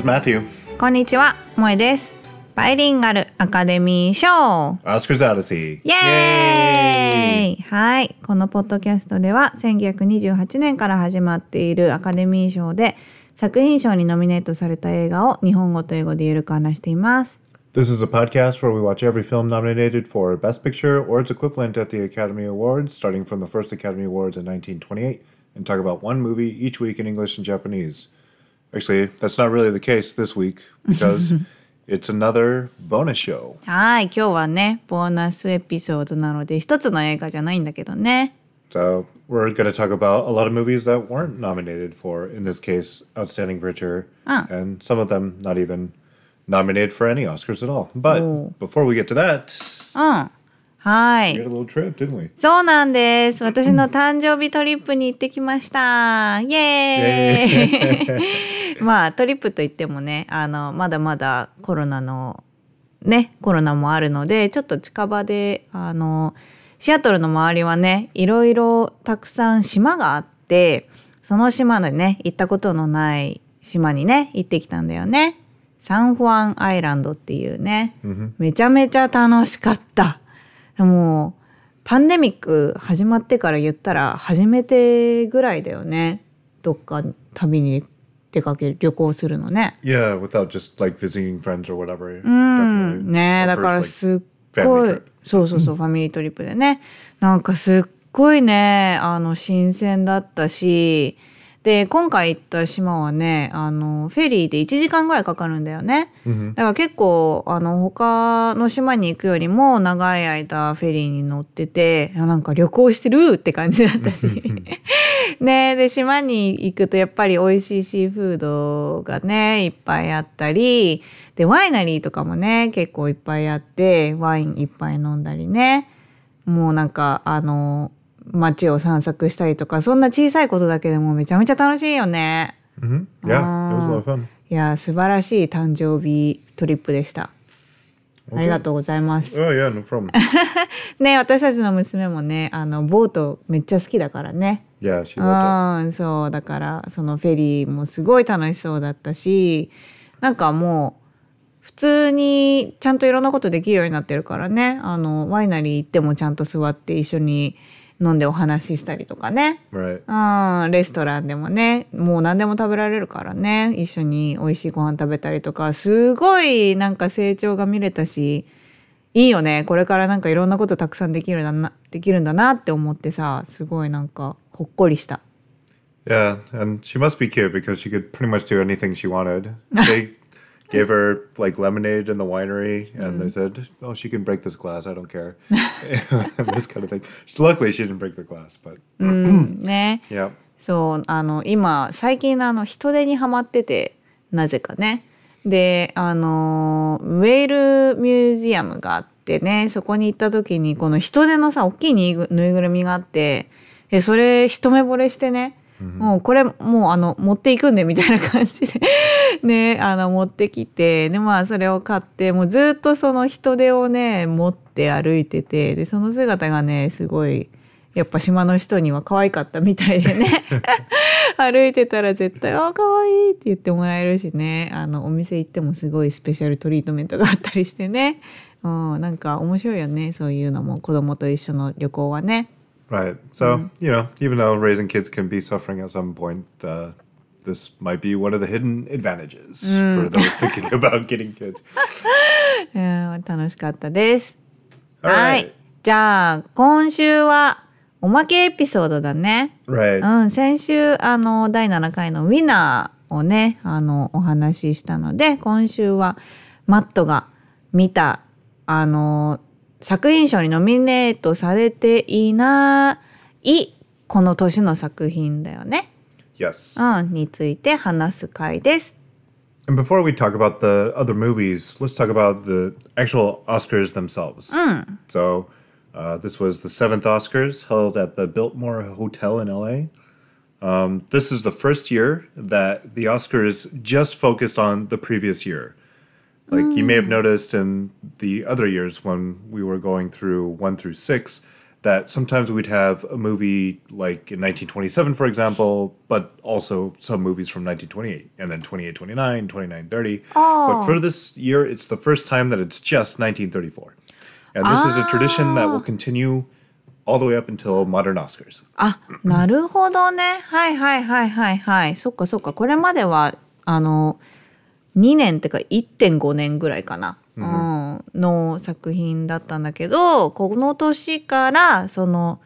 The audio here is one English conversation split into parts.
is Matthew. こんにちは、萌えです。バイリンガルアカデミー賞 Oscars Odyssey. イエーイはい。このポッドキャストでは1928年から始まっているアカデミー賞で作品賞にノミネートされた映画を日本語と英語でゆるく話しています。This is a podcast where we watch every film nominated for Best Picture or its equivalent at the Academy Awards, starting from the first Academy Awards in 1928, and talk about one movie each week in English and Japanese. Actually, that's not really the case this week because it's another bonus show. はい。今日はね、ボーナスエピソードなので一つの映画じゃないんだけどね。 So we're going to talk about a lot of movies that weren't nominated for, in this case, Outstanding Picture, Ah. and some of them not even nominated for any Oscars at all. But Oh. before we get to that, うん。 はい。trip? そうなんです。私の誕生日トリップに行ってきました。イエーイ まあトリップといってもね、あの、まだまだコロナの、ね、コロナもあるので、ちょっと近場で、あの、シアトルの周りはね、いろいろたくさん島があって、その島でね、行ったことのない島にね、行ってきたんだよね。サンフアンアイランドっていうね、めちゃめちゃ楽しかった。もう、パンデミック始まってから言ったら初めてぐらいだよね。どっか旅に出かける、旅行するのね。Yeah, without just like visiting friends or whatever. うん.ねだからすっごい.そうそうそうファミリートリップでねなんかすっごいねあの新鮮だったしで今回行った島はねあのフェリーで1時間ぐらいかかるんだよね、だから結構あの他の島に行くよりも長い間フェリーに乗っててあなんか旅行してるって感じだったし。ねで島に行くとやっぱり美味しいシーフードがねいっぱいあったりでワイナリーとかもね結構いっぱいあってワインいっぱい飲んだりね。もうなんかあの街を散策したりとかそんな小さいことだけでもめちゃめちゃ楽しいよね。Mhm. Yeah, it was a lot of fun. いや素晴らしい誕生日トリップでした。ありがとうございます。Oh, yeah, no problem. ね私たちの娘もねあのボートめっちゃ好きだからね。yeah, she loved うん、そうだからそのフェリーもすごい楽しそうだったしなんかもう普通にちゃんといろんなことできるようになってるからねあのワイナリー行ってもちゃんと座って一緒に飲んでお話ししたりとかね. Right. うん、レストランでもねもう何でも食べられるからね一緒に美味しいご飯食べたりとかすごいなんか成長が見れたしいいよねこれからなんかいろんなことたくさんできるんだなできるんだなって思ってさすごいなんかほっこりした。Yeah, and she must be cute because she could pretty much do anything she wanted. They gave her like lemonade in the winery, and they said, "Oh, she can break this glass. I don't care." this kind of thing. So luckily, she didn't break the glass, but ね yeah. そうあの今最近あの人手にはまっててなぜかねであのウェールミュージアムがあってねそこに行った時にこの人手のさ大きいぬいぐぬいぐるみがあってでそれ一目惚れしてね、もうこれもうあの持っていくんでみたいな感じで。ねあの持ってきてでまあそれを買ってもうずっとその人手をね持って歩いててでその姿がねすごいやっぱ島の人には可愛かったみたいでね。歩いてたら絶対「あ可愛いって言ってもらえるしね。あのお店行ってもすごいスペシャルトリートメントがあったりしてね、うん、なんか面白いよね。そういうのも子供と一緒の旅行はね。Right. So you know, even though raising kids can be suffering at some point, uh, this might be one of the hidden advantages for those thinking about getting kids. うん楽しかったです。All は right. い。じゃあ今週はおまけエピソードだね。Right. うん、先週あの第7回のウィナーをねあのお話ししたので今週はマットが見たあの作品賞にノミネートされていないこの年の作品だよね。Yes. うん、について話す回です。And before we talk about the other movies, let's talk about the actual Oscars themselves. So, uh, this was the seventh Oscars held at the Biltmore Hotel in LA. Um, this is the first year that the Oscars just focused on the previous year. Like you may have noticed in the other years when we were going through one through six, that sometimes we'd have a movie like in 1927, for example, but also some movies from 1928, and then 28, 29, 29, 30. But for this year, it's the first time that it's just 1934. And this is a tradition that will continue all the way up until modern Oscars. あ、なるほどね。はいはいはいはいはい。そっかそっか。これまでは、あの、 2年ってか1.5年ぐらいかな。うん、の作品だったんだけど、この年から、その、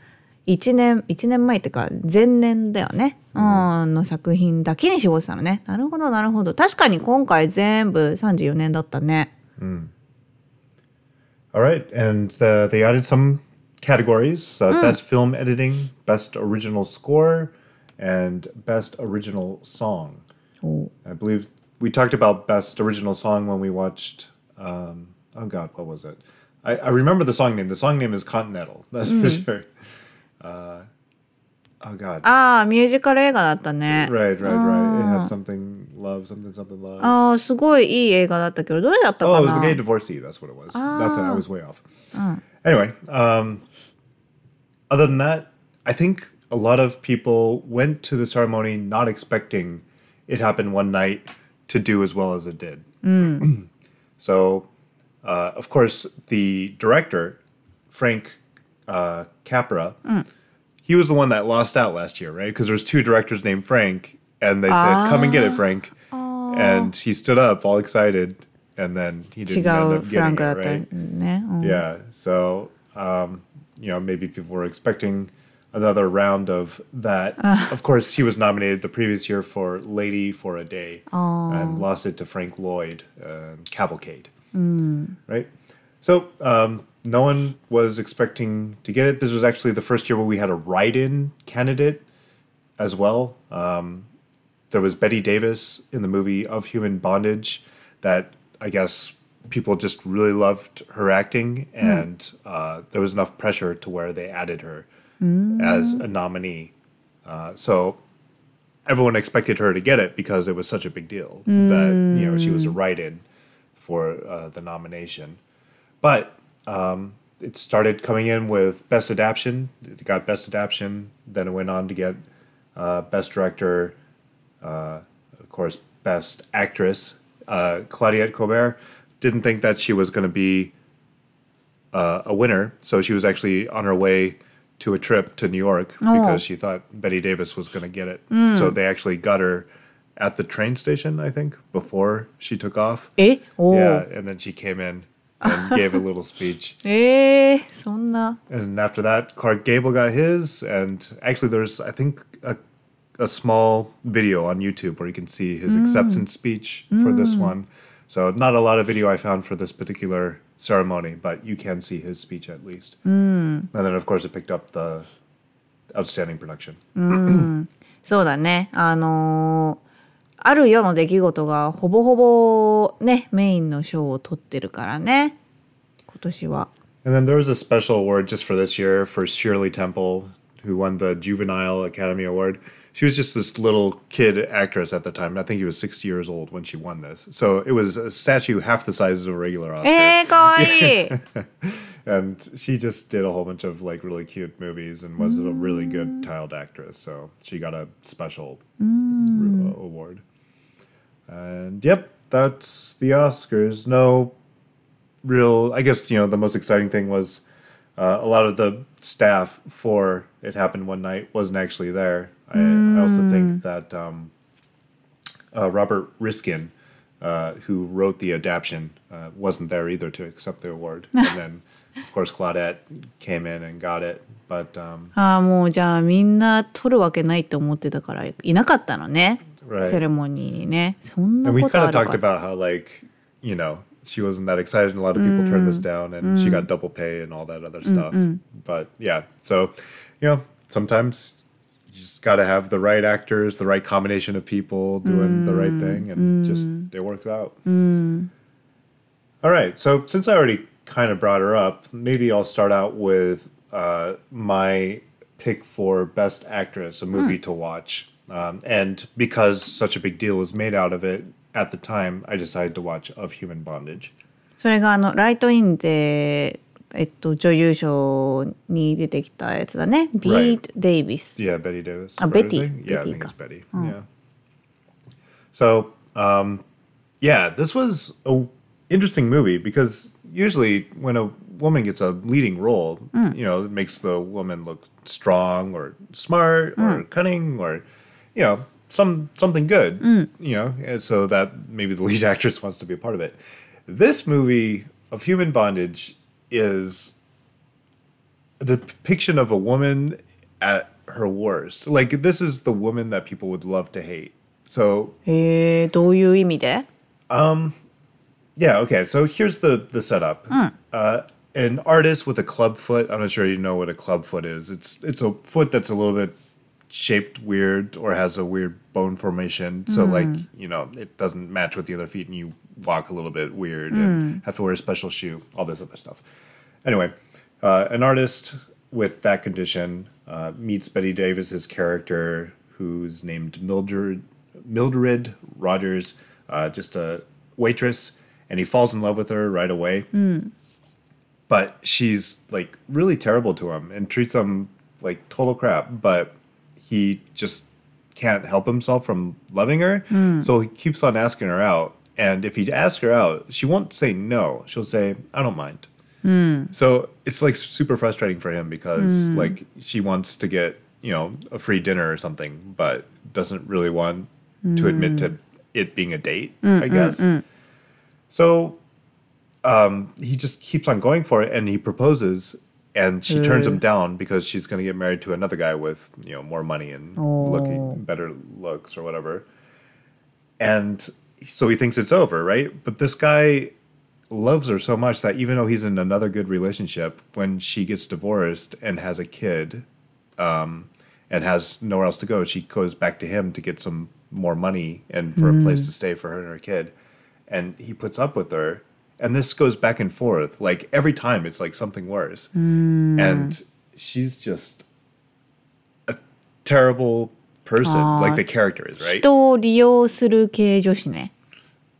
1年、1年前ってか、前年だよね。うん、の作品だけに絞ってたのね。なるほどなるほど。確かに今回全部34年だったね。All right, and uh, they added some categories: uh, best film editing, best original score, and best original song. お I believe we talked about best original song when we watched. Um, oh God, what was it? I, I remember the song name. The song name is Continental. That's for sure. Uh, oh God. ああ、ミュージカル映画だったね。 right, right, right. It had something love, something, something love. ああ、すごいいい映画だったけど、どれだった Oh, か it was な the gay divorcee. That's what it was. Nothing. I was way off. Anyway, um, other than that, I think a lot of people went to the ceremony not expecting it happened one night to do as well as it did. Mm. so, uh, of course, the director, Frank uh, Capra, mm. he was the one that lost out last year, right? Because there's two directors named Frank, and they ah. said, "Come and get it, Frank." And he stood up, all excited, and then he didn't end up getting it, right? Yeah. So, um, you know, maybe people were expecting another round of that. of course, he was nominated the previous year for Lady for a Day and lost it to Frank Lloyd, um, Cavalcade. Right? So, um, no one was expecting to get it. This was actually the first year where we had a write in candidate as well. Um, there was Bette Davis in the movie Of Human Bondage that I guess people just really loved her acting, and uh, there was enough pressure to where they added her as a nominee. Uh, so everyone expected her to get it because it was such a big deal that you know she was a write-in for uh, the nomination. But um, it started coming in with best adaptation. It got best adaptation. Then it went on to get uh, best director, uh, of course, best actress. Uh, Claudette Colbert didn't think that she was going to be uh, a winner, so she was actually on her way to a trip to New York oh. because she thought Bette Davis was going to get it. Mm. So they actually got her at the train station, I think, before she took off. Eh? Oh. Yeah, and then she came in and gave a little speech. Eh. And after that, Clark Gable got his, and actually, there's I think a, a small video on YouTube where you can see his mm. acceptance speech for this mm. one. So not a lot of video I found for this particular ceremony, but you can see his speech at least. Mm. And then, of course, it picked up the outstanding production. Mm. そうだね。あのー、或る夜の出来事がほぼほぼね、メインの賞を取ってるからね。今年は。And then there was a special award just for this year for Shirley Temple, who won the Juvenile Academy Award she was just this little kid actress at the time. I think he was 60 years old when she won this. So it was a statue half the size of a regular Oscar. Eh, and she just did a whole bunch of like really cute movies and was mm. a really good mm. child actress. So she got a special mm. award. And yep, that's the Oscars. No real, I guess, you know, the most exciting thing was. Uh, a lot of the staff for It Happened One Night wasn't actually there. I, I also think that um, uh, Robert Riskin, uh, who wrote the adaptation, uh, wasn't there either to accept the award. and then, of course, Claudette came in and got it. But um, ああ、もうじゃあみんな取るわけないと思ってたからいなかったのね。 Right. セレモニーにね。そんな and we こと kind あ of る talked か。 about how, like, you know, she wasn't that excited, and a lot of people turned this down, and she got double pay and all that other stuff. But yeah, so, you know, sometimes you just got to have the right actors, the right combination of people doing the right thing, and just it works out. All right, so since I already kind of brought her up, maybe I'll start out with uh, my pick for Best Actress, a movie to watch. Um, and because such a big deal was made out of it at the time, I decided to watch Of Human Bondage. それがあのライトインで えっと、女優賞に出てきたやつだね。ビート・デイビス。Yeah, Bette Davis. Ah, hmm. Yeah. So, um, yeah, this was a interesting movie because usually when a woman gets a leading role, hmm. you know, it makes the woman look strong or smart or hmm. cunning or, you know, some something good, you know, and so that maybe the lead actress wants to be a part of it. This movie of human bondage is a depiction of a woman at her worst. Like this is the woman that people would love to hate. So へえ、どういう意味で yeah, okay. So here's the the setup. Uh, an artist with a club foot. I'm not sure you know what a club foot is. It's it's a foot that's a little bit shaped weird or has a weird bone formation. So like you know it doesn't match with the other feet, and you walk a little bit weird and have to wear a special shoe. All this other stuff. Anyway, uh, an artist with that condition uh, meets Bette Davis's character, who's named Mildred Mildred Rogers, uh, just a waitress, and he falls in love with her right away. But she's like really terrible to him and treats him like total crap. But he just can't help himself from loving her, hmm. so he keeps on asking her out. And if he asks her out, she won't say no. She'll say, "I don't mind." Hmm. So it's like super frustrating for him because hmm. like she wants to get you know a free dinner or something, but doesn't really want to admit to it being a date. Mm, I mm, guess. Mm. So um, he just keeps on going for it, and he proposes, and she turns him down because she's going to get married to another guy with you know more money and looking better looks or whatever. And so he thinks it's over, right? But this guy loves her so much that even though he's in another good relationship, when she gets divorced and has a kid, um, and has nowhere else to go, she goes back to him to get some more money and for a place to stay for her and her kid. And he puts up with her And this goes back and forth. Like every time it's like something worse. And she's just a terrible person, like the character is, right? 人を利用する系女子ね。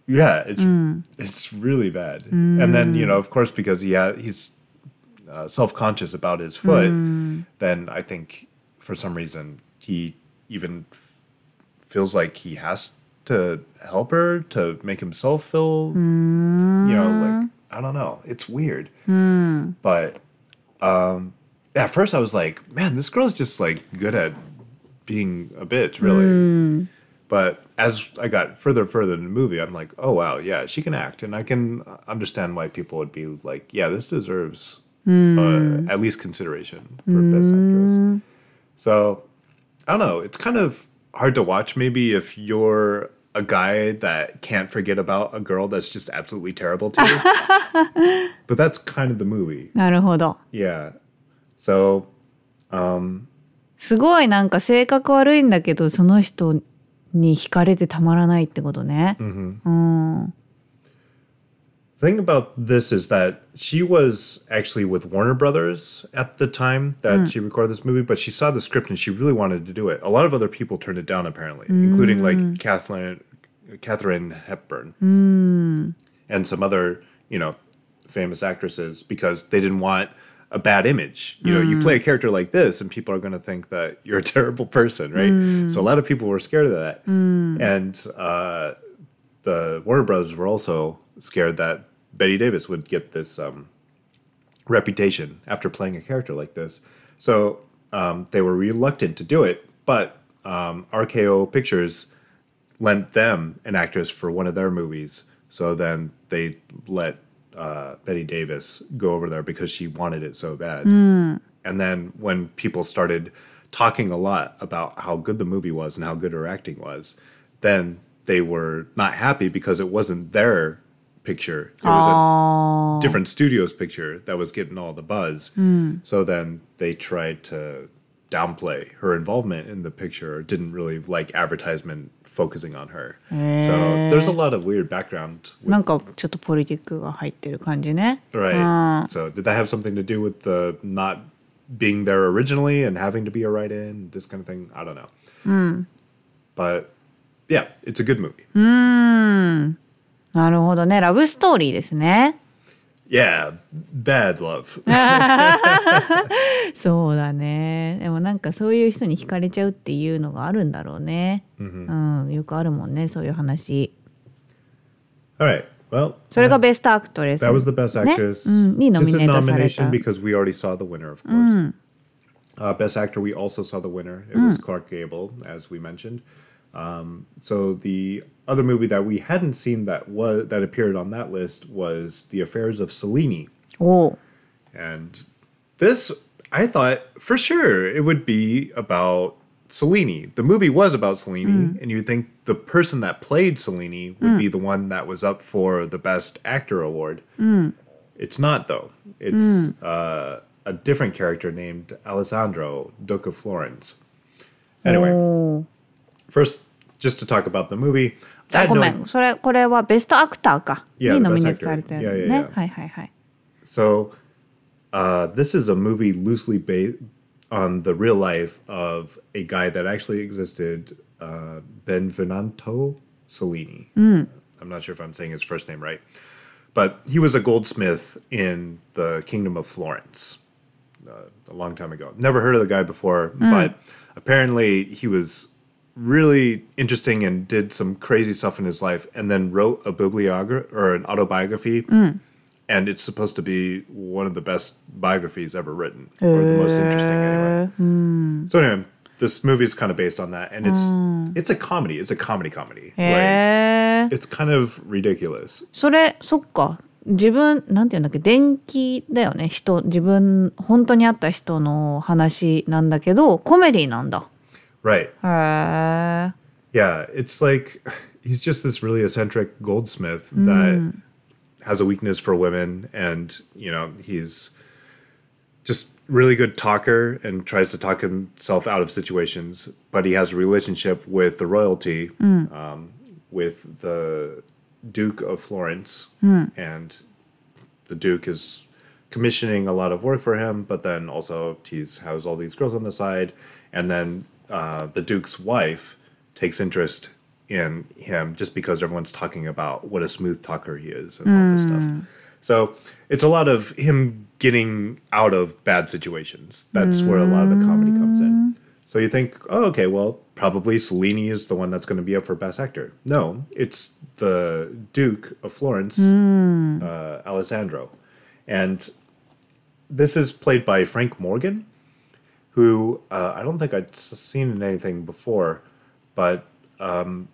Yeah, it's it's really bad. And then you know, of course, because he ha- he's uh, self conscious about his foot, then I think for some reason he even f- feels like he has to help her to make himself feel, you know, like I don't know. It's weird, but um, at first I was like, man, this girl's just like good at being a bitch, really. But as I got further and further in the movie, I'm like, oh wow, yeah, she can act, and I can understand why people would be like, yeah, this deserves uh, at least consideration for best actress. So I don't know. It's kind of hard to watch. Maybe if you're a guy that can't forget about a girl that's just absolutely terrible to you. but that's kind of the movie. なるほど。Yeah. So すごいなんか性格悪いんだけど、その人に惹かれてたまらないってことね。The thing about this is that she was actually with Warner Brothers at the time that mm. she recorded this movie, but she saw the script and she really wanted to do it. A lot of other people turned it down, apparently, including like mm. Kathleen, Katharine Hepburn mm. and some other, you know, famous actresses because they didn't want a bad image. You know, you play a character like this and people are going to think that you're a terrible person, right? So a lot of people were scared of that. And uh, the Warner Brothers were also scared that Bette Davis would get this um, reputation after playing a character like this. So um, they were reluctant to do it, but um, RKO Pictures lent them an actress for one of their movies. So then they let uh, Bette Davis go over there because she wanted it so bad. And then when people started talking a lot about how good the movie was and how good her acting was, then they were not happy because it wasn't their picture. It was a different studio's picture that was getting all the buzz. So then they tried to downplay her involvement in the picture or didn't really like advertisement focusing on her. So there's a lot of weird background. With, なんかちょっとポリティックが入ってる感じね。 right. So did that have something to do with the not being there originally and having to be a write-in, this kind of thing? I don't know. But yeah, it's a good movie. なるほどね。ラブストーリーですね。Yeah, bad love. そうだねでもなんかそういう人に惹かれちゃうっていうのがあるんだろうね、うん、よくあるもんねそういう話 All right. Well, それがベストアクトレス that was the best ね actress. うん、にノ Just ミ a ネートされた nomination because we already saw the winner, of course. Uh, best actor, we also saw the winner. It was Clark Gable, as we mentioned. Um, so the other movie that we hadn't seen that was that appeared on that list was The Affairs of Cellini. Oh, and this I thought for sure it would be about Cellini. The movie was about Cellini, mm. and you'd think the person that played Cellini would mm. be the one that was up for the Best Actor award. Mm. It's not though. It's hmm. uh, a different character named Alessandro, Duke of Florence. Anyway. Oh first, just to talk about the movie. じ I ゃあ had ご no- めんそれこれはベストアクターか Yeah, に the ノミ best ネートされたよ actor. ね Yeah, yeah, yeah. はいはいはい So, uh, this is a movie loosely based on the real life of a guy that actually existed, uh, Benvenuto Cellini. I'm not sure if I'm saying his first name right, but he was a goldsmith in the Kingdom of Florence uh, a long time ago. Never heard of the guy before, but apparently he was really interesting and did some crazy stuff in his life and then wrote a bibliography or an autobiography mm. and it's supposed to be one of the best biographies ever written or uh, the most interesting anyway mm. so anyway this movie is kind of based on that and it's mm. it's a comedy it's a comedy comedy yeah. like, it's kind of ridiculous それそっか自分なんていうんだっけ伝記だよね人自分本当にあった人の話なんだけどコメディなんだ right. へえ Yeah, it's like he's just this really eccentric goldsmith that mm. has a weakness for women, and you know he's just really good talker and tries to talk himself out of situations. But he has a relationship with the royalty, mm. um, with the Duke of Florence, mm. and the Duke is commissioning a lot of work for him, but then also he's has all these girls on the side, and then uh, the Duke's wife takes interest in him just because everyone's talking about what a smooth talker he is and all this stuff. So it's a lot of him getting out of bad situations. That's where a lot of the comedy comes in. So you think, oh, okay, well, probably Cellini is the one that's going to be up for Best Actor. No, it's the Duke of Florence, uh, Alessandro. And this is played by Frank Morgan, who uh, I don't think I'd seen in anything before, but um,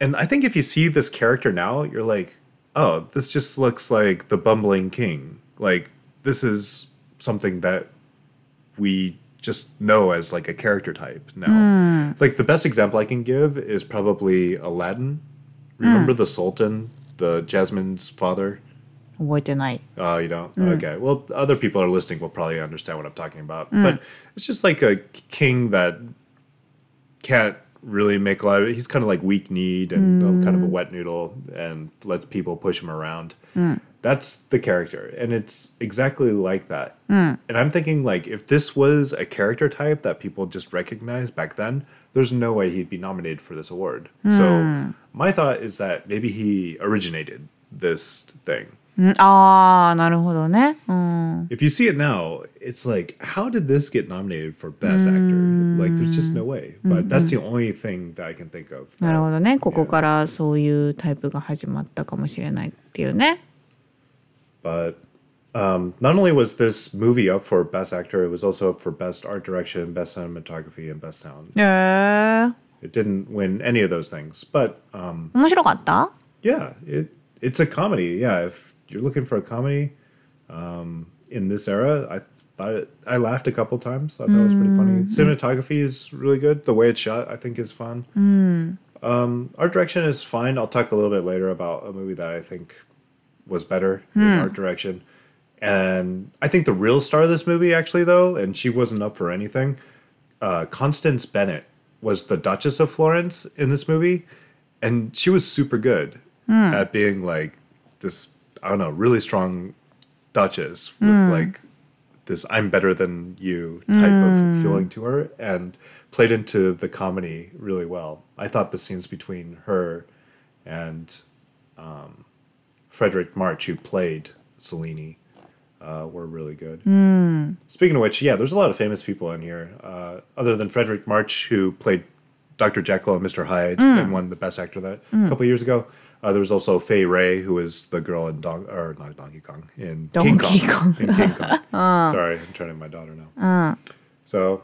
and I think if you see this character now, you're like, oh, this just looks like the bumbling king. Like this is something that we just know as like a character type now. Like the best example I can give is probably Aladdin. Remember the Sultan, the Jasmine's father? 覚えてない Oh, you don't? Okay. Well, other people are listening will probably understand what I'm talking about. But it's just like a king that can't really make a lot of He's kind of like weak kneed and uh, kind of a wet noodle and lets people push him around. That's the character. And it's exactly like that. And I'm thinking, like, if this was a character type that people just recognized back then, there's no way he'd be nominated for this award. So my thought is that maybe he originated this thing. うんああなるほどねうん if you see it now, it's like, how did this get nominated for Best Actor? Like, there's just no way. But that's the only thing that I can think of. なるほどねここからそういうタイプが始まったかもしれないっていうね But um, not only was this movie up for Best Actor, it was also up for Best Art Direction, Best Cinematography, and Best Sound. へえ It didn't win any of those things. But um, 面白かった yeah, it it's a comedy. Yeah, if you're looking for a comedy um, in this era, I thought it, I laughed a couple times. I thought it was pretty funny. Cinematography is really good. The way it's shot, I think, is fun. Um, art direction is fine. I'll talk a little bit later about a movie that I think was better in art direction. And I think the real star of this movie, actually, though, and she wasn't up for anything. Uh, Constance Bennett was the Duchess of Florence in this movie, and she was super good at being like this. I don't know, really strong Duchess with like this "I'm better than you" type of feeling to her, and played into the comedy really well. I thought the scenes between her and um, Fredric March, who played Cellini uh, were really good. Speaking of which, yeah, there's a lot of famous people in here. Uh, other than Fredric March, who played Dr. Jekyll and Mr. Hyde and won the Best Actor that a couple years ago. Uh, there was also Fay Wray, who is the girl in Don- or not Donkey Kong in Donkey King Kong. Kong. in King Kong. uh. Sorry, I'm turning my daughter now. Uh. So,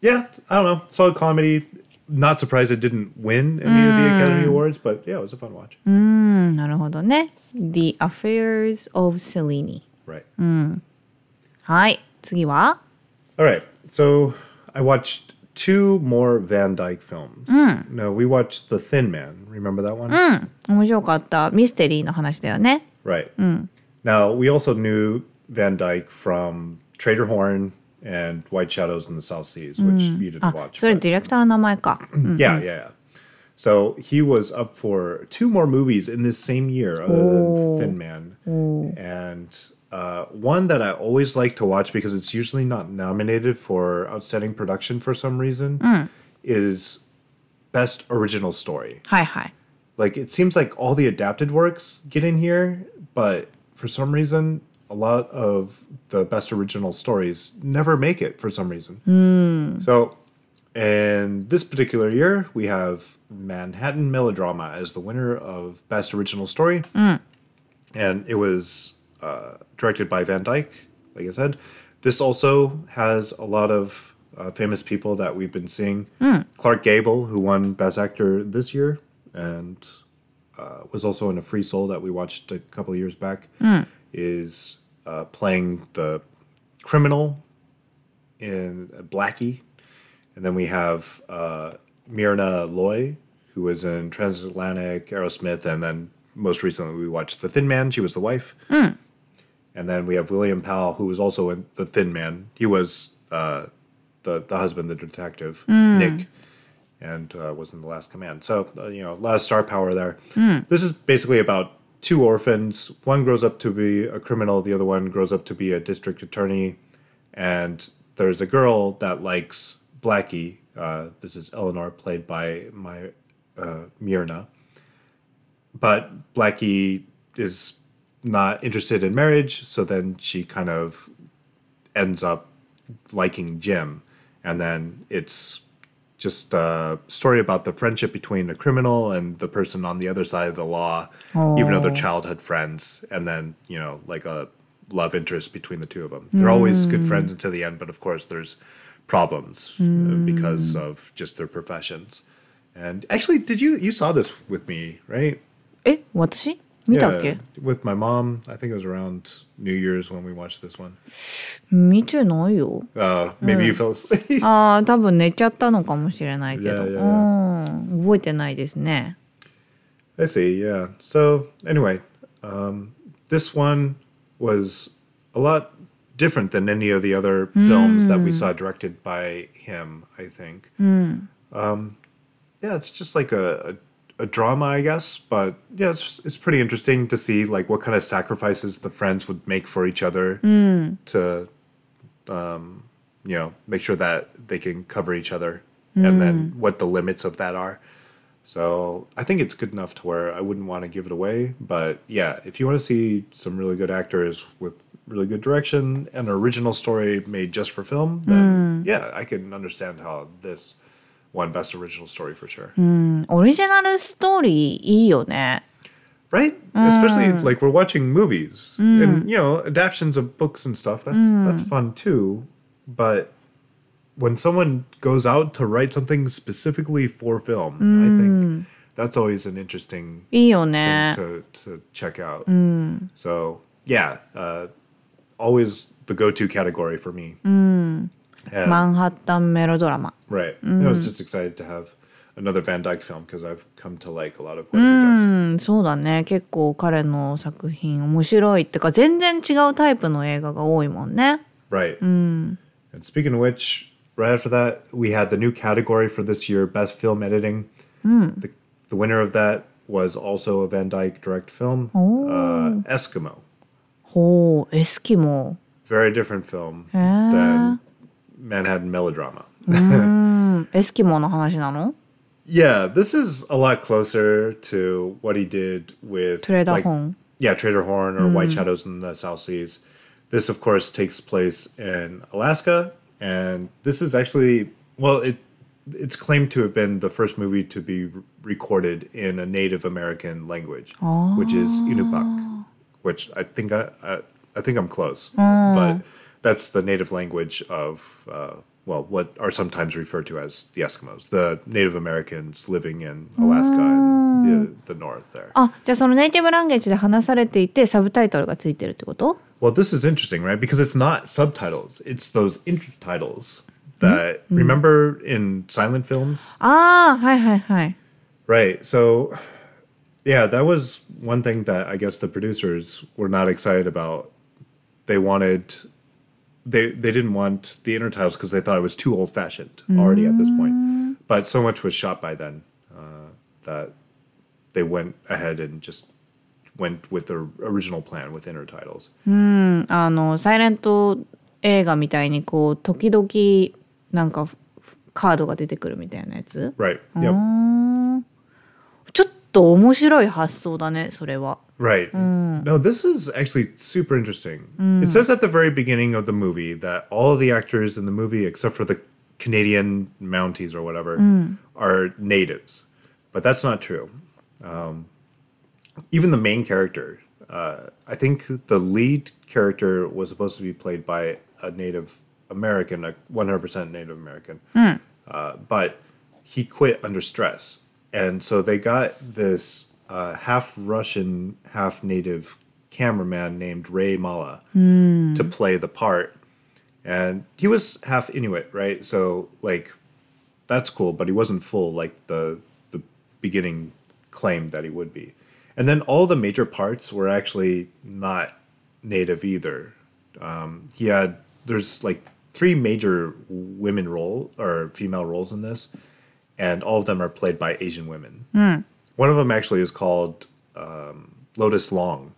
yeah, I don't know. Solid comedy. Not surprised it didn't win any mm. of the mm. Academy Awards, but yeah, it was a fun watch. Mm, the Affairs of Cellini. Right. Mm. はい、次は All right. So I watched two more Van Dyke films. No, we watched The Thin Man. Remember that one? 面白かった。ミステリーの話だよね。 Right. Now, we also knew Van Dyke from Trader Horn and White Shadows in the South Seas, which you didn't あ、 watch. それ but- ディレクターの名前か。 yeah, yeah, yeah. So he was up for two more movies in this same year, other than Thin Man, and uh, one that I always like to watch because it's usually not nominated for outstanding production for some reason mm. is best original story. Hi hi. Like it seems like all the adapted works get in here, but for some reason a lot of the best original stories never make it for some reason. Mm. So and this particular year, we have Manhattan Melodrama as the winner of Best Original Story. Mm. And it was uh, directed by Van Dyke. Like I said, this also has a lot of uh, famous people that we've been seeing. Clark Gable, who won Best Actor this year, and uh, was also in a Free Soul that we watched a couple of years back, is uh, playing the criminal in Blackie. And then we have uh, Myrna Loy, who was in Transatlantic, Arrowsmith, and then most recently we watched The Thin Man. She was the wife. And then we have William Powell, who was also in The Thin Man. He was uh, the the husband, the detective, Nick, and uh, was in The Last Command. So uh, you know, a lot of star power there. This is basically about two orphans. One grows up to be a criminal. The other one grows up to be a district attorney. And there's a girl that likes Blackie. Uh, this is Eleanor, played by my uh, Myrna but Blackie is not interested in marriage, so then she kind of ends up liking Jim, and then it's just a story about the friendship between a criminal and the person on the other side of the law, even though they're childhood friends, and then you know like a love interest between the two of them. They're always good friends until the end, but of course there's problems uh, because of just their professions. And actually, did you you saw this with me, right? え、私見たっけ Yeah, with my mom. I think it was around New Year's when we watched this one. 見てないよ。 Uh, maybe you fell asleep. ああ、多分寝ちゃったのかもしれないけど。 Yeah, yeah, うん、覚えてないですね。 I see. Yeah. So anyway, um, this one was a lot different than any of the other films that we saw directed by him. I think. Um, yeah, it's just like a, a, a drama, I guess. But yeah, it's it's pretty interesting to see like what kind of sacrifices the friends would make for each other mm. to, um, you know, make sure that they can cover each other, and then mm. what the limits of that are. So I think it's good enough to where I wouldn't want to give it away. But yeah, if you want to see some really good actors with really good direction and an original story made just for film, then mm. yeah, I can understand how this won Best Original Story for sure. オリジナルストーリーいいよね。 Right? Especially like we're watching movies and you know, adaptations of books and stuff. That's that's fun too. But when someone goes out to write something specifically for film, I think that's always an interesting いいよ thing ね。 to, to check out. So yeah, uh, always the go-to category for me. And- マンハッタンメロドラマ。 right. I was just excited to have another Van Dyke film because I've come to like a lot of what he does. うん、そうだね。結構彼の作品面白いってか全然違うタイプの映画が多いもんね。 Right. And speaking of which, right after that, we had the new category for this year, Best Film Editing. The, the winner of that was also a Van Dyke direct film, uh, Eskimo. ほう、エスキモ。 Very different film へー than Manhattan melodrama. mm, yeah, this is a lot closer to what he did with Trader like, Horn. Yeah, Trader Horn or. White mm. Shadows in the South Seas. This, of course, takes place in Alaska, and this is actually well, it it's claimed to have been the first movie to be recorded in a Native American language, oh. which is Inupak, ah. which I think I, I, I think I'm close, mm. but that's the native language of uh, well, what are sometimes referred to as the Eskimos, the Native Americans living in Alaska and the, the north there. あじゃあそのネイティブランゲージで話されていてサブタイトルがついてるってこと Well, this is interesting, right? Because it's not subtitles; it's those intertitles that remember in silent films, ああはいはいはい right? So, yeah, that was one thing that I guess the producers were not excited about. They wanted they they didn't want the intertitles because they thought it was too old fashioned already at this point. But so much was shot by then uh, that they went ahead and just went with the original plan with intertitles. あのサイレント映画みたいにこう時々なんかカードが出てくるみたいなやつ Right. Yep. ちょっと面白い発想だねそれは Right. No, this is actually super interesting. It says at the very beginning of the movie that all of the actors in the movie, except for the Canadian Mounties or whatever, are natives. But that's not true. Um, even the main character, uh, I think the lead character was supposed to be played by a Native American, a 100% Native American. Uh, but he quit under stress. And so they got this uh, half Russian, half native cameraman named Ray Mala to play the part. And he was half Inuit, right? So, like, that's cool, but he wasn't full like the, the beginning claimed that he would be. And then all the major parts were actually not native either. Um, he had, there's like three major women role or female roles in this, and all of them are played by Asian women. One of them actually is called um, Lotus Long,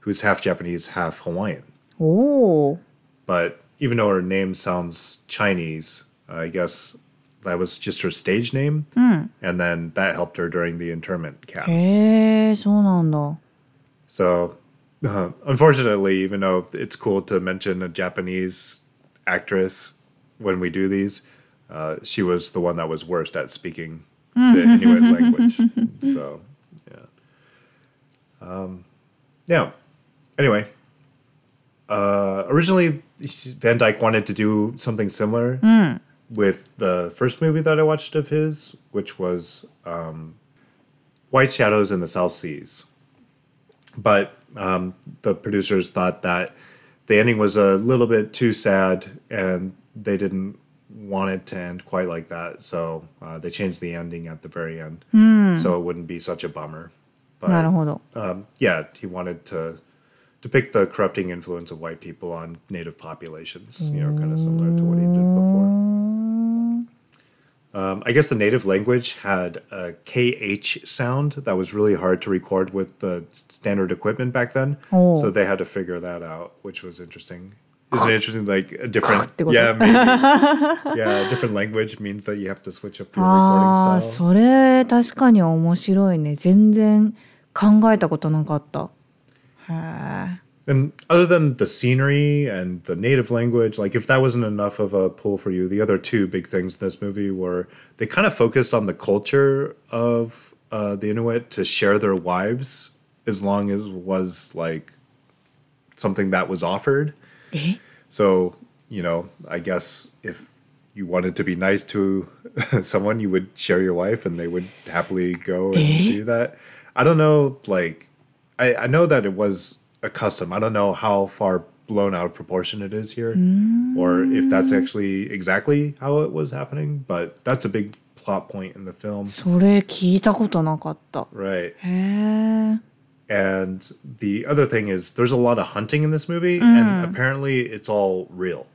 who's half Japanese, half Hawaiian. Oh. But even though her name sounds Chinese, I guess that was just her stage name. Mm. And then that helped her during the internment camps. So, uh, unfortunately, even though it's cool to mention a Japanese actress when we do these, uh, she was the one that was worst at speaking the Inuit language. So, yeah. Um, yeah. Anyway, uh, originally Van Dyke wanted to do something similar with the first movie that I watched of his, which was um, White Shadows in the South Seas but um, the producers thought that the ending was a little bit too sad and they didn't want it to end quite like that so uh, they changed the ending at the very end so it wouldn't be such a bummer but なるほど um, yeah he wanted to depict the corrupting influence of white people on native populations you know kind of similar to what he did before um, I guess the native language had a KH sound that was really hard to record with the standard equipment back then. Oh. So they had to figure that out, which was interesting. Isn't it interesting? Like a different, ってこと yeah, maybe. yeah, a different language means that you have to switch up your あ recording ー style. それ確かに面白いね全然考えたことなかったへえ And other than the scenery and the native language, like if that wasn't enough of a pull for you, the other two big things in this movie were they kind of focused on the culture of uh, the Inuit to share their wives as long as it was like something that was offered. え So, you know, I guess if you wanted to be nice to someone, you would share your wife and they would happily go and Eh? do that. I don't know, like, I, I know that it was a custom. I don't know how far blown out of proportion it is here or if that's actually exactly how it was happening, but that's a big plot point in the film. それ聞いたことなかった Right. へえ And the other thing is, there's a lot of hunting in this movie, and mm. apparently it's all real.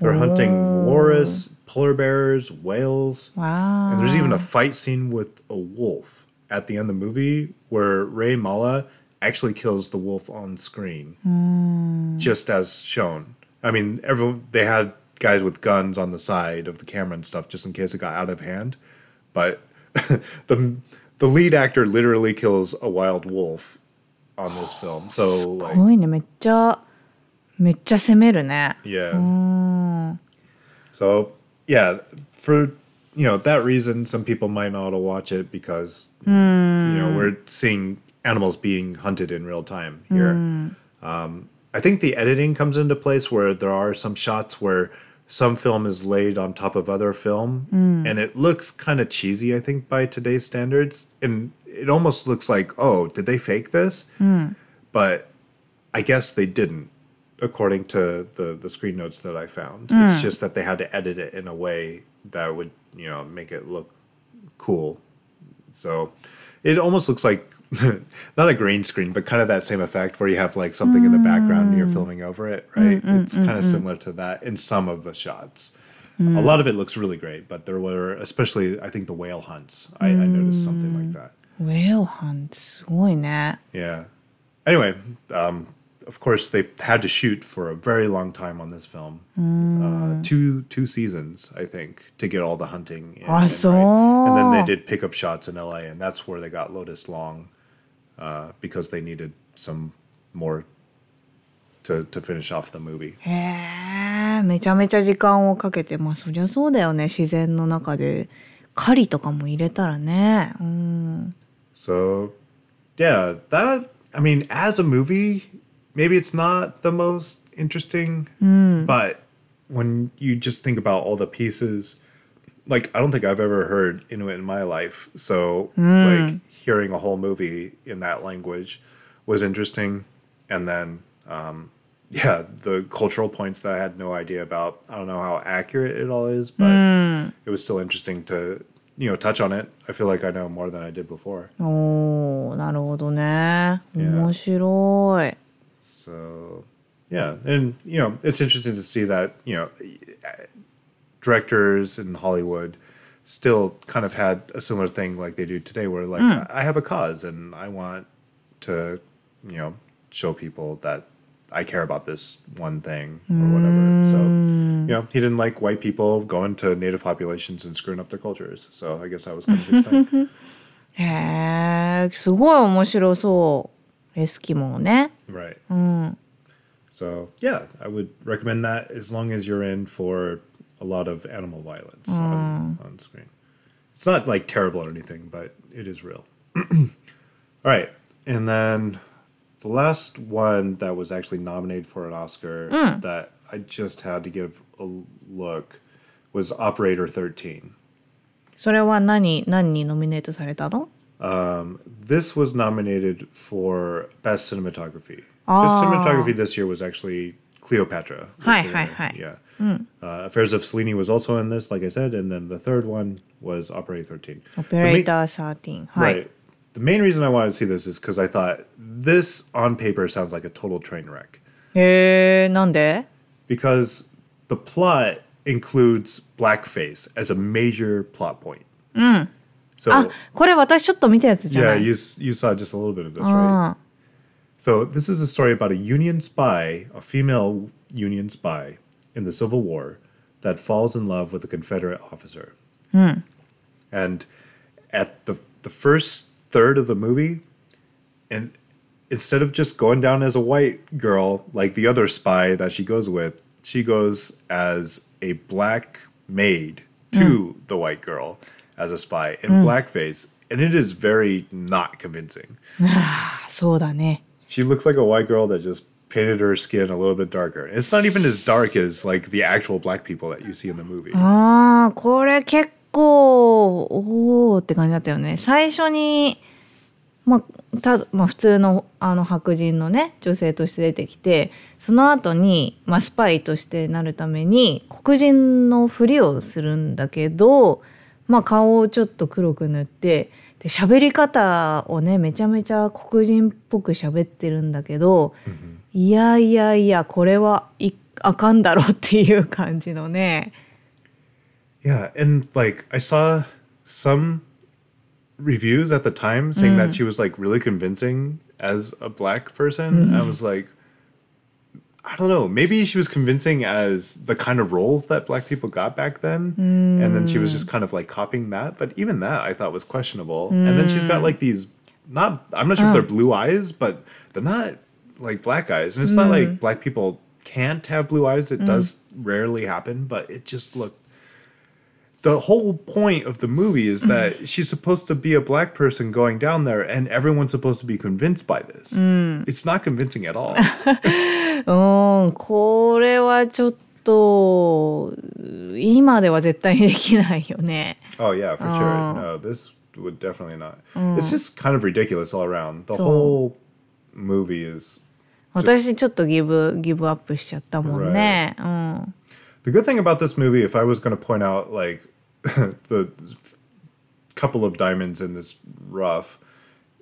They're hunting walrus, polar bears, whales, Wow. and there's even a fight scene with a wolf at the end of the movie where Ray Mala actually kills the wolf on screen, mm. just as shown. I mean, everyone they had guys with guns on the side of the camera and stuff just in case it got out of hand, but the the lead actor literally kills a wild wolf on this film. So す like ごいねめっちゃめっちゃ攻めるね yeah. うん So yeah, for you know that reason, some people might not watch it because you know we're seeing animals being hunted in real time here. Um, I think the editing comes into place where there are some shots where some film is laid on top of other film, hmm. and it looks kind of cheesy. I think by today's standards, and it almost looks like, oh, did they fake this? Hmm. But I guess they didn't, according to the the screen notes that I found. It's hmm. just that they had to edit it in a way that would you know make it look cool. So it almost looks like not a green screen, but kind of that same effect where you have like something mm. in the background and you're mm. filming over it, right? Mm-mm, it's mm, kind of mm. similar to that in some of the shots. Mm. A lot of it looks really great, but there were, especially I think the whale hunts, I, mm. I noticed something like mm. that. Whale hunts, why not? Yeah. Anyway, um, of course, they had to shoot for a very long time on this film, uh, mm. uh, two two seasons, I think, to get all the hunting. In, awesome. In, right? And then they did pickup shots in L.A., and that's where they got Lotus Long. uh, because they needed some more to, to finish off the movie. へえめちゃめちゃ時間をかけてまあそりゃそうだよね自然の中で狩りとかも入れたらねうん So, yeah, that, I mean, as a movie, maybe it's not the most interesting, but when you just think about all the pieces, like, I don't think I've ever heard Inuit in my life. So, like, hearing a whole movie in that language was interesting. And then, um, yeah, the cultural points that I had no idea about. I don't know how accurate it all is, but it was still interesting to, you know, touch on it. I feel like I know more than I did before. おーなるほどね Yeah. 面白い So, yeah, and you know, it's interesting to see that you know, directors in Hollywood still kind of had a similar thing like they do today, where like I have a cause and I want to, you know, show people that I care about this one thing or whatever. So, you know, he didn't like white people going to native populations and screwing up their cultures. So I guess that was kind of his thing. へえすごい面白そうエスキモーね Right. うん So yeah, I would recommend that as long as you're in for a lot of animal violence on, on screen. It's not like terrible or anything, but it is real. All right, and then the last one that was actually nominated for an Oscar that I just had to give a look was Operator 13. それは何何にノミネートされたの Um, this was nominated for best cinematography. Ah. The cinematography this year was actually Cleopatra. Hi, hi, hi. Yeah. Mm. Uh, Affairs of Cellini was also in this, like I said, and then the third one was Opera 13. Opera 13. Right. The main reason I wanted to see this is because I thought this on paper sounds like a total train wreck. Eh, Nande? Because the plot includes blackface as a major plot point. Mm. So, ah, Yeah, you, you saw just a little bit of this, right? Ah. So this is a story about a Union spy, a female Union spy in the Civil War, that falls in love with a Confederate officer. And at the the first third of the movie, and instead of just going down as a white girl like the other spy that she goes with, she goes as a black maid to the white girl as a spy in blackface, and it is very not convincing. そうだね She looks like a white girl that just painted her skin a little bit darker. It's not even as dark as like the actual black people that you see in the movie. ああこれ結構おおって感じだったよね最初にまあたまあ、普通のあの白人のね女性として出てきてその後にまあ、スパイとしてなるために黒人のふりをするんだけど、まあ、顔をちょっと黒く塗ってで喋り方をねめちゃめちゃ黒人っぽく喋ってるんだけど、いやいやいやこれはいあかんだろっていう感じのね Yeah, and like I saw some reviews at the time saying that she was like really convincing as a black person. I was like, I don't know, maybe she was convincing as the kind of roles that black people got back then, and then she was just kind of like copying that. But even that I thought was questionable. And then she's got like these not. I'm not sure if they're uh. blue eyes, but they're not like black eyes, and it's not like mm. black people can't have blue eyes. It mm. does rarely happen, but it just looked The whole point of the movie is that she's supposed to be a black person going down there, and everyone's supposed to be convinced by this. It's not convincing at all. うん、これはちょっと今では絶対にできないよね。 Oh yeah, for sure. No, this would definitely not. It's just kind of ridiculous all around. The So- whole movie is. 私ちょっとギブギブアップしちゃったもんね。うん。 The good thing about this movie, if I was going to point out like the couple of diamonds in this rough,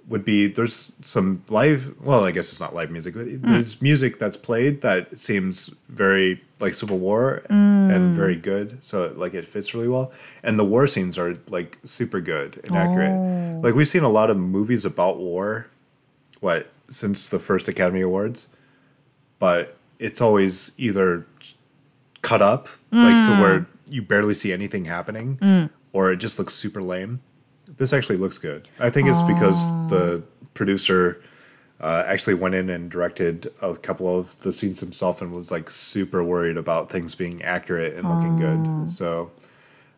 would be there's some live. Well, I guess it's not live music. But hmm. There's music that's played that seems very like Civil War and hmm. very good. So like it fits really well. And the war scenes are like super good and accurate. Oh. Like we've seen a lot of movies about war. What since the first Academy Awards, but it's always either cut up like to where hmm. You barely see anything happening or it just looks super lame. This actually looks good. I think it's because the producer uh, actually went in and directed a couple of the scenes himself and was like super worried about things being accurate and looking good. So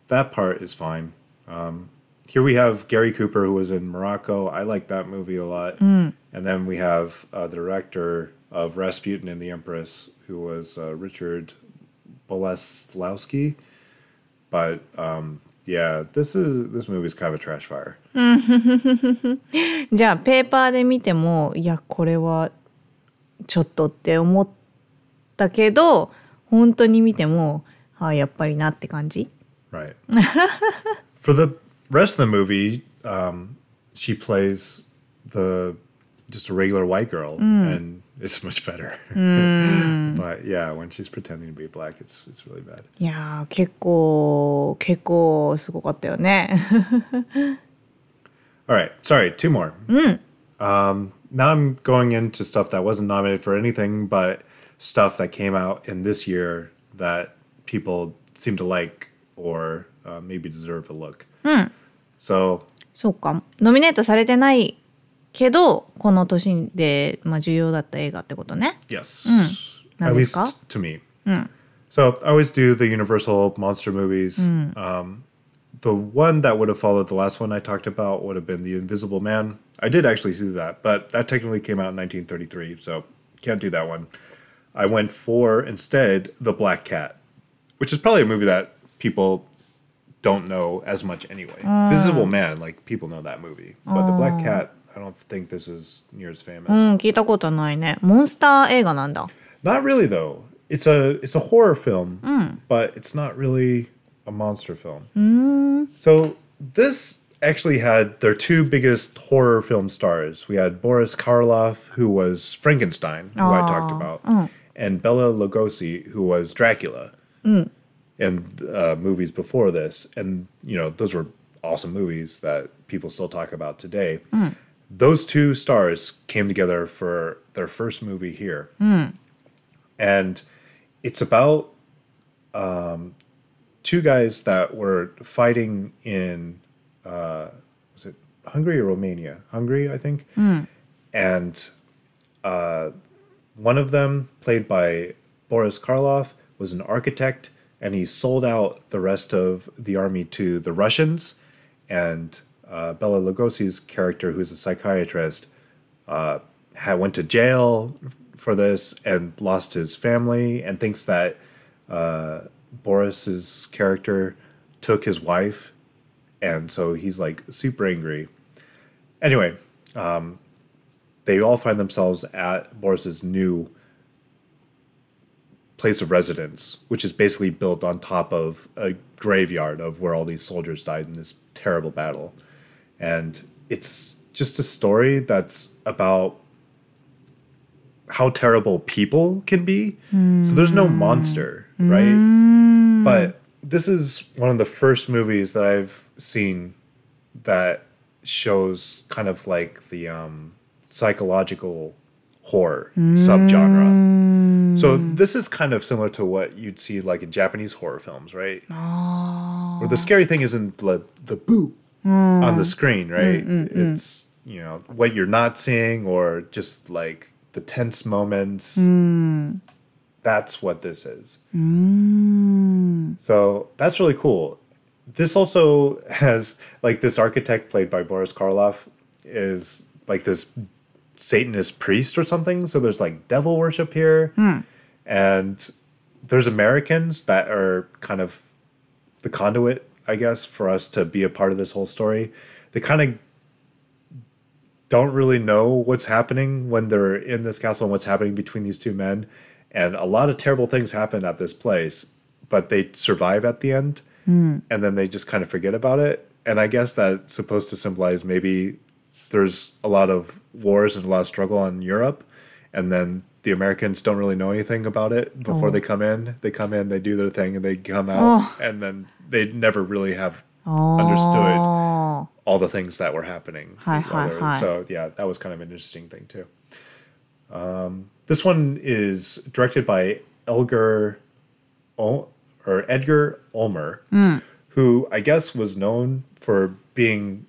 that part is fine. Um, here we have gary cooper who was in morocco. I like that movie a lot. And then we have uh, the director of rasputin and the empress who was uh, richard Boleslawski. But um, yeah, this is this movie is kind of a trash fire. じゃあペーパーで見てもいやこれはちょっとって思ったけど本当に見てもあやっぱりなって感じ Right. For the rest of the movie, um, she plays the just a regular white girl, and it's much better. but yeah, when she's pretending to be black, it's it's really bad. いやー結構結構すごかったよね All right, sorry, two more. Um, now I'm going into stuff that wasn't nominated for anything, but stuff that came out in this year that people seem to like or uh, maybe deserve a look. So そうかノミネートされてない けどこの年で、まあ、重要だった映画ってことね yes, Now at this least guy? to me. So I always do the Universal monster movies. Um, the one that would have followed the last one I talked about would have been The Invisible Man. I did actually see that, but that technically came out in 1933, so can't do that one. I went for instead The Black Cat, which is probably a movie that people don't know as much anyway. Invisible Man, like people know that movie, but The Black Cat, I don't think this is near as famous. Mm, うん、聞いたことないね。モンスター映画なんだ。Not really though. It's a it's a horror film, mm. but it's not really a monster film. Mm. So this actually had their two biggest horror film stars. We had Boris Karloff, who was Frankenstein, who I talked about, and Bela Lugosi, who was Dracula, And uh, movies before this. And you know those were awesome movies that people still talk about today. うん。Those two stars came together for their first movie here and it's about um, two guys that were fighting in uh, was it Hungary or Romania? Hungary, I think. And uh, one of them, played by Boris Karloff, was an architect, and he sold out the rest of the army to the Russians. And uh, Bela Lugosi's character, who's a psychiatrist, uh, had went to jail for this and lost his family and thinks that uh, Boris's character took his wife, and so he's like super angry. Anyway, um, they all find themselves at Boris's new place of residence, which is basically built on top of a graveyard of where all these soldiers died in this terrible battle. And it's just a story that's about how terrible people can be. So there's no hmm. monster, right? Hmm. But this is one of the first movies that I've seen that shows kind of like the um, psychological horror subgenre. Hmm. So this is kind of similar to what you'd see like in Japanese horror films, right? Where the scary thing isn't the the boo on the mm. screen, right? Mm, mm, it's you know what you're not seeing or just like the tense moments. That's what this is. So that's really cool. This also has like this architect played by Boris Karloff is like this Satanist priest or something. So there's like devil worship here. Hmm. And there's Americans that are kind of the conduit, I guess, for us to be a part of this whole story. They kind of don't really know what's happening when they're in this castle and what's happening between these two men. And a lot of terrible things happen at this place, but they survive at the end. Hmm. And then they just kind of forget about it. And I guess that's supposed to symbolize maybe there's a lot of wars and a lot of struggle in Europe. And then the Americans don't really know anything about it before Oh. they come in. They come in, they do their thing, and they come out. Oh. And then they never really have understood all the things that were happening. Hi, hi, hi. So yeah, that was kind of an interesting thing too. Um, this one is directed by Elgar Ol- or Edgar Ulmer, Hmm. who I guess was known for being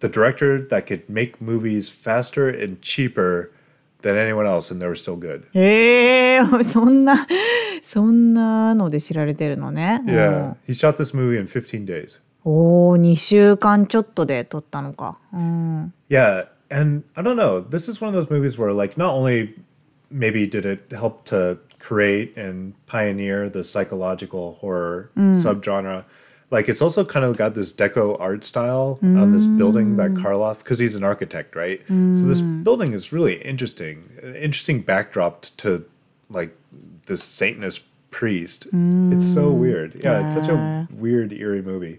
the director that could make movies faster and cheaper than anyone else, and they were still good. ーえー、そんなそんなので知られてるのね。 Yeah, he shot this movie in 15 days. おお、2週間ちょっとで撮ったのか。うん。 Yeah, and I don't know. This is one of those movies where, like, not only maybe did it help to create and pioneer the psychological horror subgenre, like it's also kind of got this deco art style on this building that mm. Karloff, because he's an architect, right? So this mm. building is really interesting, an interesting backdrop to like this Satanist priest. It's so mm. weird. Yeah, it's such a weird, eerie movie.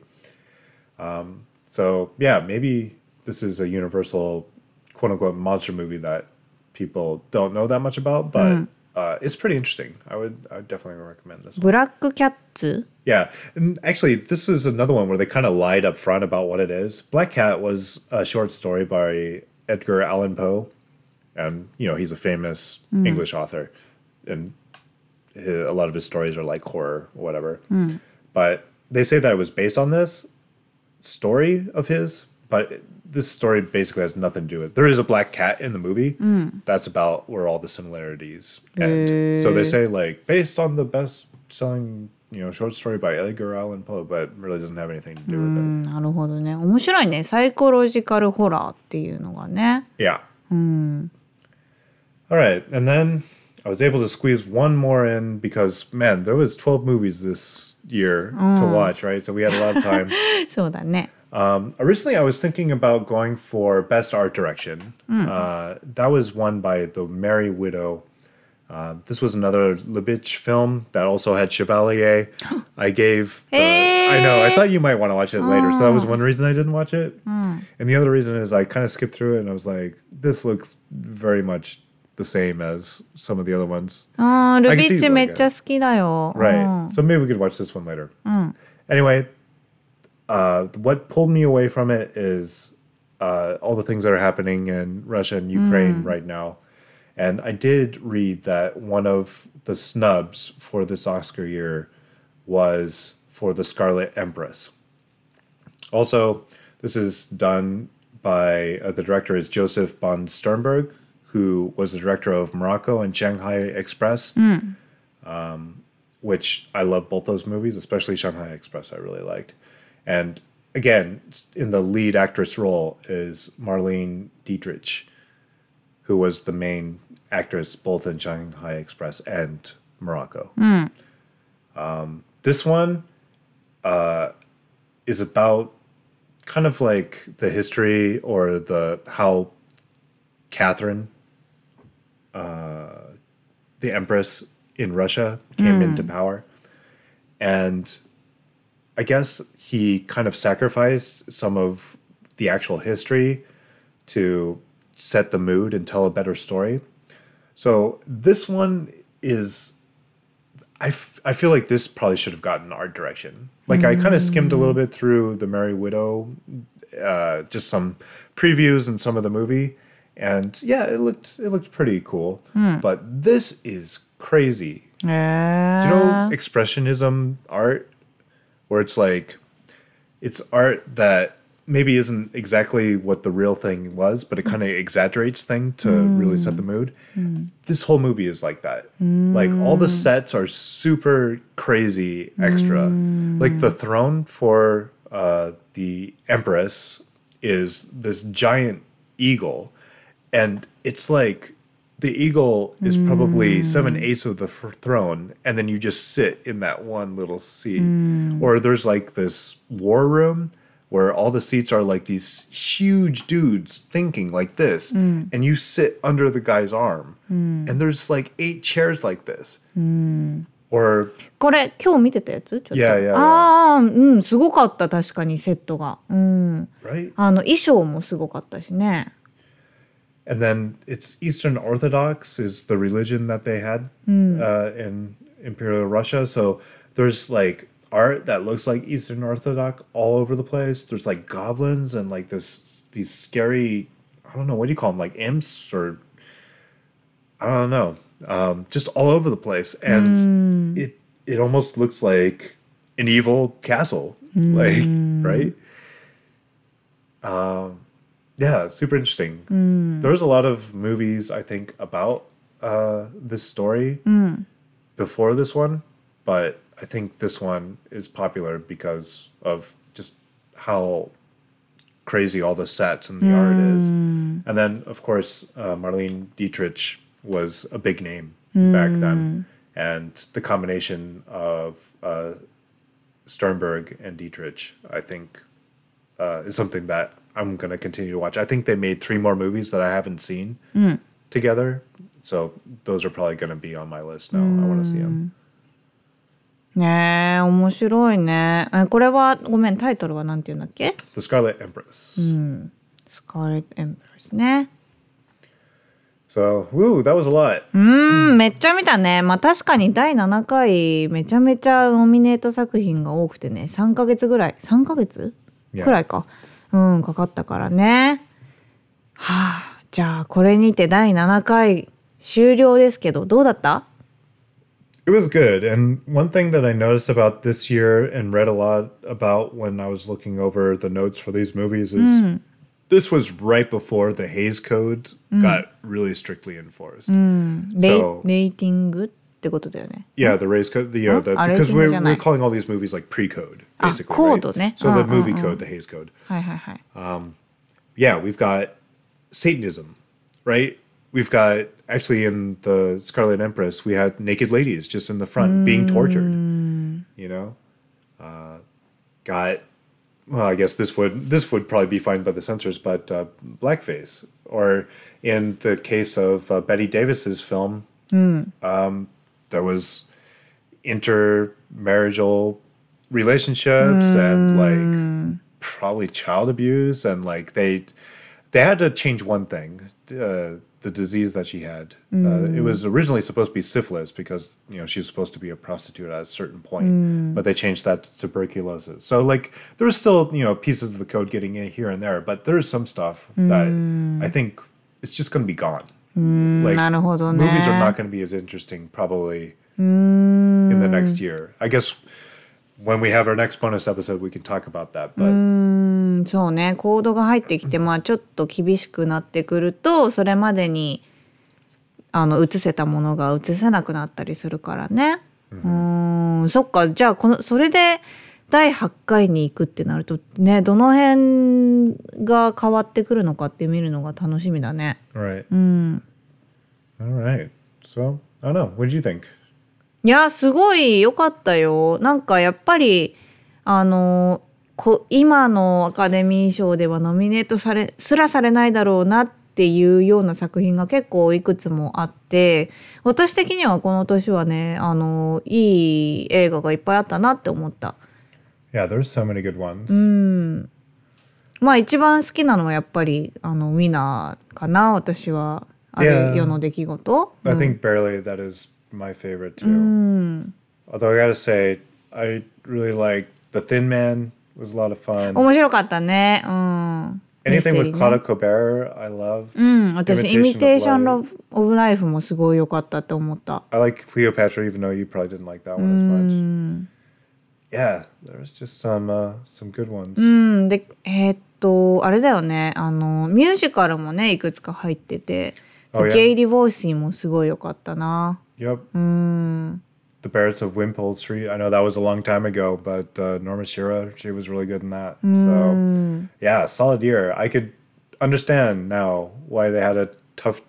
Um, So yeah, maybe this is a universal quote unquote monster movie that people don't know that much about, but uh, it's pretty interesting. I would I would definitely recommend this. One. Black Cats. Yeah, and actually, this is another one where they kind of lied up front about what it is. Black Cat was a short story by Edgar Allan Poe, and you know he's a famous mm. English author, and his, a lot of his stories are like horror, or whatever. Mm. But they say that it was based on this story of his, but it- this story basically has nothing to do with. There is a black cat in the movie. That's about where all the similarities end. So they say like based on the best-selling you know short story by Edgar Allan Poe, but really doesn't have anything to do with うんなるほどね。面白いね。サイコロジカルホラーっていうのがね。 it. Yeah. All right, and then I was able to squeeze one more in because man, there was 12 movies this year to watch, right? So we had a lot of time. そうだね。 Um, originally, I was thinking about going for Best Art Direction. Uh, that was won by The Merry Widow. Uh, this was another Lubitsch film that also had Chevalier. I gave. The, I know. I thought you might want to watch it later, so that was one reason I didn't watch it. And the other reason is I kind of skipped through it, and I was like, "This looks very much the same as some of the other ones." うん、ルビ I can ッ see チ like めっちゃ好きだよ。 Right. So maybe we could watch this one later. Anyway, uh, what pulled me away from it is uh, all the things that are happening in Russia and Ukraine right now. And I did read that one of the snubs for this Oscar year was for The Scarlet Empress. Also, this is done by uh, the director is Josef von Sternberg, who was the director of Morocco and Shanghai Express which I love both those movies, especially Shanghai Express. I really liked, and again, in the lead actress role is Marlene Dietrich, who was the main actress both in Shanghai Express and Morocco. Um, this one uh, is about kind of like the history or the how Catherine the empress in Russia came into power. And I guess he kind of sacrificed some of the actual history to set the mood and tell a better story. So this one is I, f- I feel like this probably should have gotten art direction. Like I kind of skimmed a little bit through the Merry Widow, uh, just some previews and some of the movie, and yeah, it looked it looked pretty cool. But this is crazy. へ Do you know expressionism art, where it's like it's art that maybe isn't exactly what the real thing was, but it kind of exaggerates thing to really set the mood. This whole movie is like that. Like all the sets are super crazy extra. Like the throne for uh, the empress is this giant eagle, and it's like the eagle is probably seven eighths of the f- throne, and then you just sit in that one little seat. Or there's like this war room where all the seats are like these huge dudes thinking like this, and you sit under the guy's arm, and there's like eight chairs like this. Or これ今日見てたやつちょっと Yeah, yeah, yeah. ああうんすごかった確かにセットがうん。 right? あの衣装もすごかったしね。 and then it's Eastern Orthodox is the religion that they had uh, in Imperial Russia. So there's like art that looks like Eastern Orthodox all over the place. There's like goblins and like this these scary I don't know what do you call them like imps or I don't know um, just all over the place. And it it almost looks like an evil castle like right? Um, yeah, super interesting. There's a lot of movies I think about uh, this story before this one, but I think this one is popular because of just how crazy all the sets and the art is. And then, of course, uh, Marlene Dietrich was a big name back then, and the combination of uh, Sternberg and Dietrich, I think, uh, is something that I'm to continue to watch. I think they made three more movies that I haven't seen together. So those are probably to be on my list now. I want to see them. ねえ面白いね。えこれはごめんタイトルはなんていうんだっけ The Scarlet Empress. スカーレット・エンプレスね。So, woo, that was a lot. うんめっちゃ見たね。まあ確かに第7回めちゃめちゃノミネート作品が多くてね3ヶ月ぐらい3ヶ月.くらいかうんかかったからね。はあじゃあこれにて第7回終了ですけどどうだった It was good. And one thing that I noticed about this year and read a lot about when I was looking over the notes for these movies is this was right before the Hayes Code got really strictly enforced. レイ So- レーティングってことだよね。Yeah, the race code, the, uh, the, because we're, we're calling all these movies like pre code, ah, basically. right? ね So the ah, movie ah, code, the Hays code. Um, yeah, we've got Satanism, right? We've got, actually, in the Scarlet Empress, we had naked ladies just in the front being tortured, mm. you know? Uh, got, well, I guess this would this would probably be fine by the censors, but uh, blackface. Or in the case of uh, Bette Davis's film, hmm. um, there was intermarital relationships and like probably child abuse and like they they had to change one thing uh, the disease that she had. Uh, it was originally supposed to be syphilis because you know she's supposed to be a prostitute at a certain point but they changed that to tuberculosis. So like there was still you know pieces of the code getting in here and there but there's some stuff that i think it's just going to be gone like なるほどね。movies are not going to be as interesting probably in the next year. I guess when we have our next bonus episode, we can talk about that. But うんそうねコードが入ってきてまあちょっと厳しくなってくるとそれまでにあの映せたものが映せなくなったりするからね。うんそっかじゃあこのそれで第8回に行くってなるとねどの辺が変わってくるのかって見るのが楽しみだね。right, all right. So I don't know. What did you think? いやすごい良かったよなんかやっぱりあのこ今のアカデミー賞ではノミネートされすらされないだろうなっていうような作品が結構いくつもあって私的にはこの年はねあのいい映画がいっぱいあったなって思った。Yeah, there's so many good ones. まあ一番好きなのはやっぱりあのウィナーかな私はあ Yeah. る世の出来事。 I think barely that is my favorite too. Although I gotta say, I really like The Thin Man was a lot of fun. 面白かったね。うん。ミステ Anything リ with ーね Claudia Colbert, I love. うん、私、イミテーション Imitation ロ of ブ・オブ・ライフもすごい良かったって思った。 I like Cleopatra, even though you probably didn't like that one as much. Yeah, there's just some uh, some good ones. うんでえーっとあれだよねあのミュージカルもねいくつか入ってて、 Oh, yeah. ゲイ・リボイスーもすごい良かったな Yep. うん The Barretts of Wimpole Street. I know that was a long time ago, but uh, Norma Shira, she was really good in that. So, yeah, solid year. I could understand now why they had a tough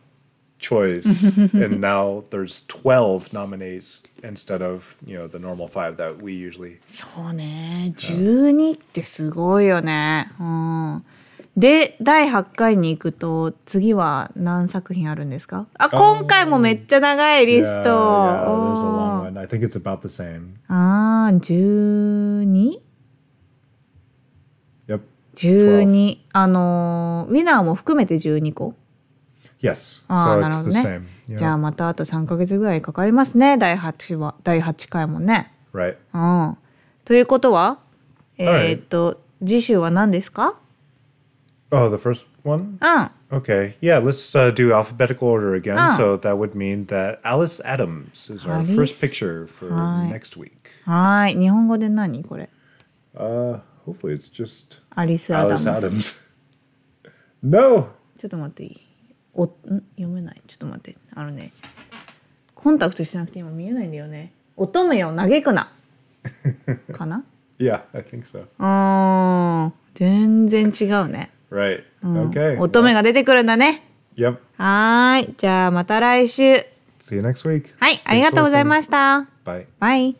choice, and now there's 12 nominees instead of you know the normal five that we usually. そうね12ってすごいよねうんで第8回に行くと次は何作品あるんですかあ今回もめっちゃ長いリ Yeah, スト yeah, there's a お long ー one. I think it's about the same. あー 12? Yep. 12あのーウィナーも含めて12個 Yes. ああなるほどね.じゃあまたあと3ヶ月ぐらいかかりますね第8話第8回もね Right. うんということはえ.ーっと次週は何ですか Oh, the first one? うん Okay. Yeah, let's uh, do alphabetical order again. Ah. So that would mean that Alice Adams is our Alice. first picture for Hi. next week. はーい日本語で何これ Uh, hopefully it's just アリス・アダム Alice ス Adams. no. ちょっと待っていいおん？読めない？ちょっと待ってあのねコンタクトしてなくて今見えないんだよね乙女を嘆くな かな？Yeah, I think so. うーん全然違うね Right. Okay. 乙女が出てくるんだね Yep. はーいじゃあまた来週 See you next week. はいありがとうございました。Bye. バイ